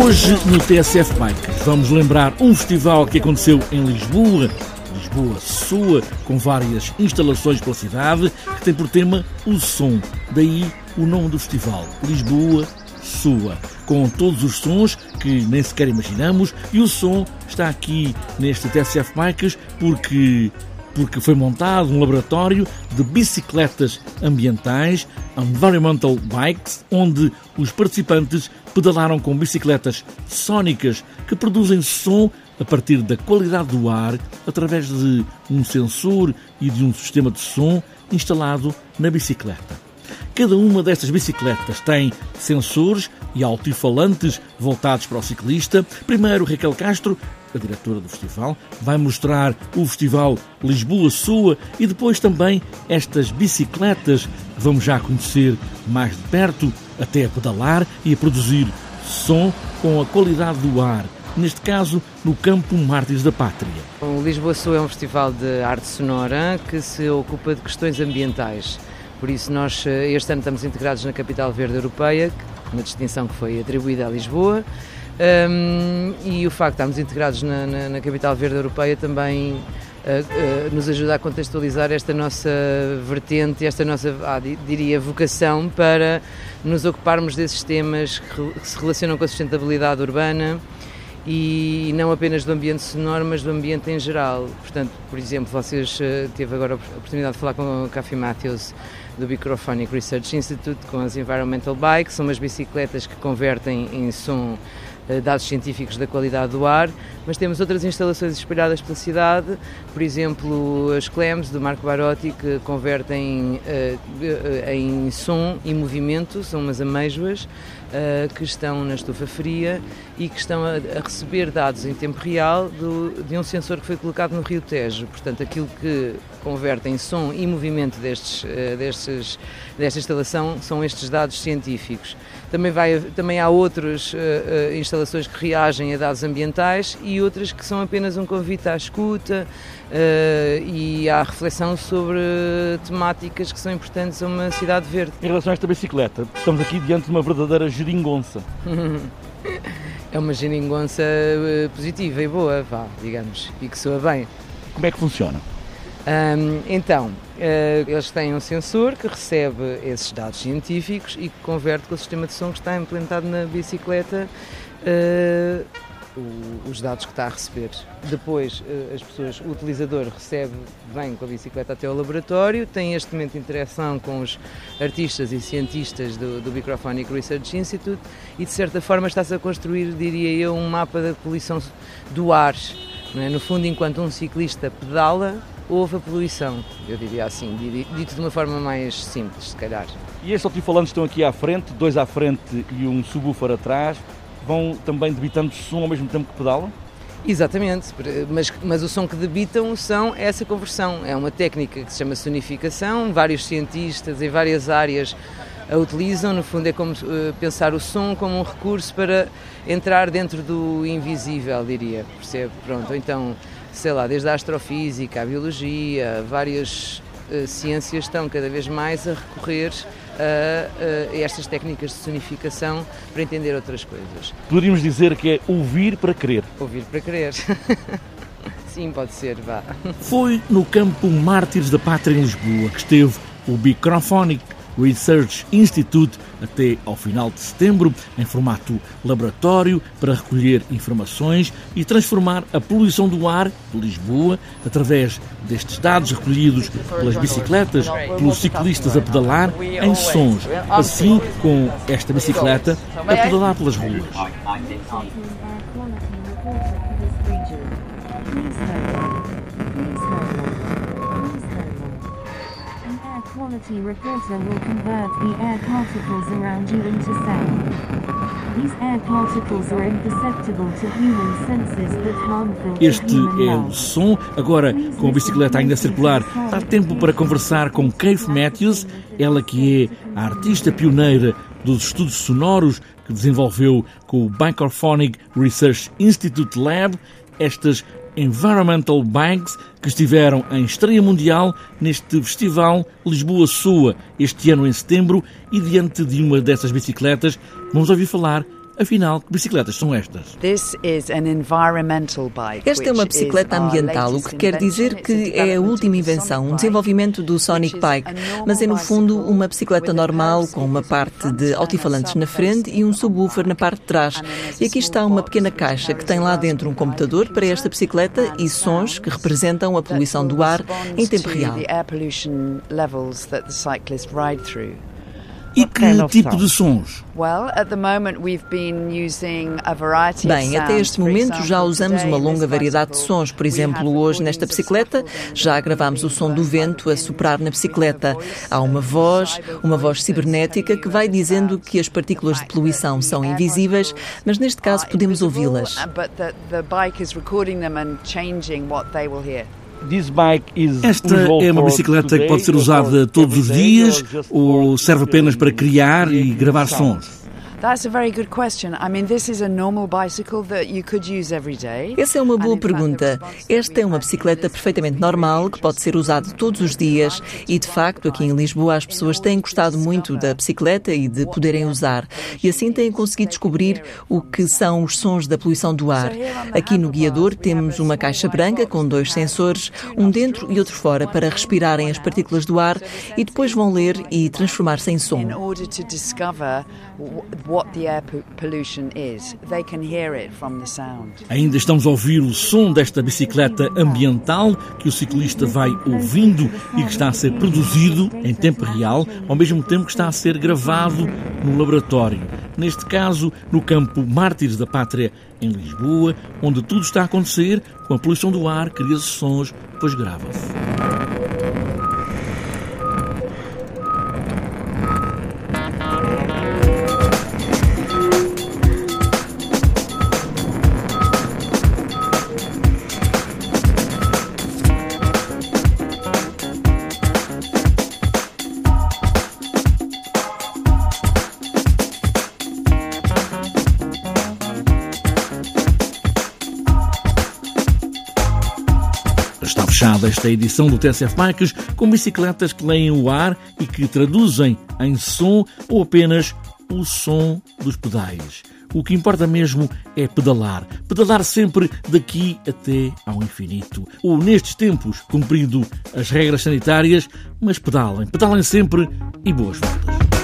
Hoje no TSF Bikes vamos lembrar um festival que aconteceu em Lisboa, Lisboa sua, com várias instalações pela cidade, que tem por tema o som. Daí o nome do festival, Lisboa sua, com todos os sons que nem sequer imaginamos e o som está aqui neste TSF Bikes porque porque foi montado um laboratório de bicicletas ambientais, Environmental Bikes, onde os participantes pedalaram com bicicletas sónicas que produzem som a partir da qualidade do ar através de um sensor e de um sistema de som instalado na bicicleta. Cada uma destas bicicletas tem sensores e altifalantes voltados para o ciclista. Primeiro, Raquel Castro a diretora do festival, vai mostrar o festival Lisboa Sua e depois também estas bicicletas que vamos já conhecer mais de perto, até a pedalar e a produzir som com a qualidade do ar. Neste caso, no Campo Mártires da Pátria. O Lisboa Sul é um festival de arte sonora que se ocupa de questões ambientais. Por isso, nós eh, este ano estamos integrados na Capital Verde Europeia, uma distinção que foi atribuída a Lisboa. Um, e o facto de estarmos integrados na, na, na Capital Verde Europeia também uh, uh, nos ajuda a contextualizar esta nossa vertente, esta nossa, ah, diria, vocação para nos ocuparmos desses temas que, que se relacionam com a sustentabilidade urbana e não apenas do ambiente sonoro, mas do ambiente em geral. Portanto, por exemplo, vocês uh, teve agora a oportunidade de falar com o Cathy Matthews do Microphonic Research Institute com as Environmental Bikes, são umas bicicletas que convertem em som eh, dados científicos da qualidade do ar, mas temos outras instalações espalhadas pela cidade, por exemplo, as CLEMS do Marco Barotti, que convertem uh, em som e movimento, são umas amêijoas que estão na estufa fria e que estão a, receber dados em tempo real de um sensor que foi colocado no Rio Tejo. Portanto, aquilo que converte em som e movimento destes, destes, desta instalação são estes dados científicos. Também, vai, também há uh, uh, instalações que reagem a dados ambientais e outras que são apenas um convite à escuta uh, e à reflexão sobre temáticas que são importantes a uma cidade verde. Em relação a esta bicicleta, estamos aqui diante de uma verdadeira geringonça. é uma geringonça positiva e boa, vá, digamos, e que soa bem. Como é que funciona? Um, então, uh, eles têm um sensor que recebe esses dados científicos e que converte com o sistema de som que está implementado na bicicleta uh, o, os dados que está a receber. Depois, uh, as pessoas, o utilizador recebe, vem com a bicicleta até ao laboratório, tem este momento de interação com os artistas e cientistas do, do Microphonic Research Institute e, de certa forma, está-se a construir, diria eu, um mapa da poluição do ar. É? No fundo, enquanto um ciclista pedala, houve a poluição, eu diria assim, dito de uma forma mais simples, se calhar. E estes altifalantes estão aqui à frente, dois à frente e um subwoofer atrás, vão também debitando som ao mesmo tempo que pedalam? Exatamente, mas, mas o som que debitam são essa conversão. É uma técnica que se chama sonificação, vários cientistas em várias áreas a utilizam. No fundo, é como uh, pensar o som como um recurso para entrar dentro do invisível, diria. Percebe? Pronto, então sei lá, desde a astrofísica, a biologia, várias uh, ciências estão cada vez mais a recorrer a, a, estas técnicas de sonificação para entender outras coisas. Poderíamos dizer que é ouvir para crer. Ouvir para crer. Sim, pode ser, vá. Foi no campo Mártires da Pátria em Lisboa que esteve o Microphonic Research Institute até ao final de setembro, em formato laboratório, para recolher informações e transformar a poluição do ar de Lisboa, através destes dados recolhidos pelas bicicletas, pelos ciclistas a pedalar, em sons. Assim, com esta bicicleta a pedalar pelas ruas. Quality reporter will convert the air particles around you into sound. Este é o som. Agora, com a bicicleta ainda a circular, dá tempo para conversar com Kate Matthews, ela que é a artista pioneira dos estudos sonoros que desenvolveu com o Biophonic Research Institute Lab estas Environmental Bikes que estiveram em estreia mundial neste Festival Lisboa Sua este ano em setembro e diante de uma dessas bicicletas vamos ouvir falar Afinal, que bicicletas são estas? Esta é uma bicicleta ambiental, o que quer dizer que é a última invenção, um desenvolvimento do Sonic Bike, mas é no fundo uma bicicleta normal com uma parte de altifalantes na frente e um subwoofer na parte de trás. E aqui está uma pequena caixa que tem lá dentro um computador para esta bicicleta e sons que representam a poluição do ar em tempo real. E que tipo de sons? Bem, até este momento já usamos uma longa variedade de sons. Por exemplo, hoje nesta bicicleta já gravamos o som do vento a soprar na bicicleta. Há uma voz, uma voz cibernética que vai dizendo que as partículas de poluição são invisíveis, mas neste caso podemos ouvi-las. Esta é uma bicicleta que pode ser usada todos os dias ou serve apenas para criar e gravar sons? Essa é uma boa pergunta. Esta é uma bicicleta perfeitamente normal que pode ser usada todos os dias e, de facto, aqui em Lisboa as pessoas têm gostado muito da bicicleta e de poderem usar e assim têm conseguido descobrir o que são os sons da poluição do ar. Aqui no guiador temos uma caixa branca com dois sensores, um dentro e outro fora, para respirarem as partículas do ar e depois vão ler e transformar-se em som Ainda estamos a ouvir o som desta bicicleta ambiental que o ciclista vai ouvindo e que está a ser produzido em tempo real, ao mesmo tempo que está a ser gravado no laboratório. Neste caso, no campo Mártires da Pátria, em Lisboa, onde tudo está a acontecer com a poluição do ar, cria-se sons, depois grava-se. Fechada esta edição do TSF Bikes com bicicletas que leem o ar e que traduzem em som ou apenas o som dos pedais. O que importa mesmo é pedalar. Pedalar sempre daqui até ao infinito. Ou nestes tempos, cumprindo as regras sanitárias, mas pedalem. Pedalem sempre e boas voltas.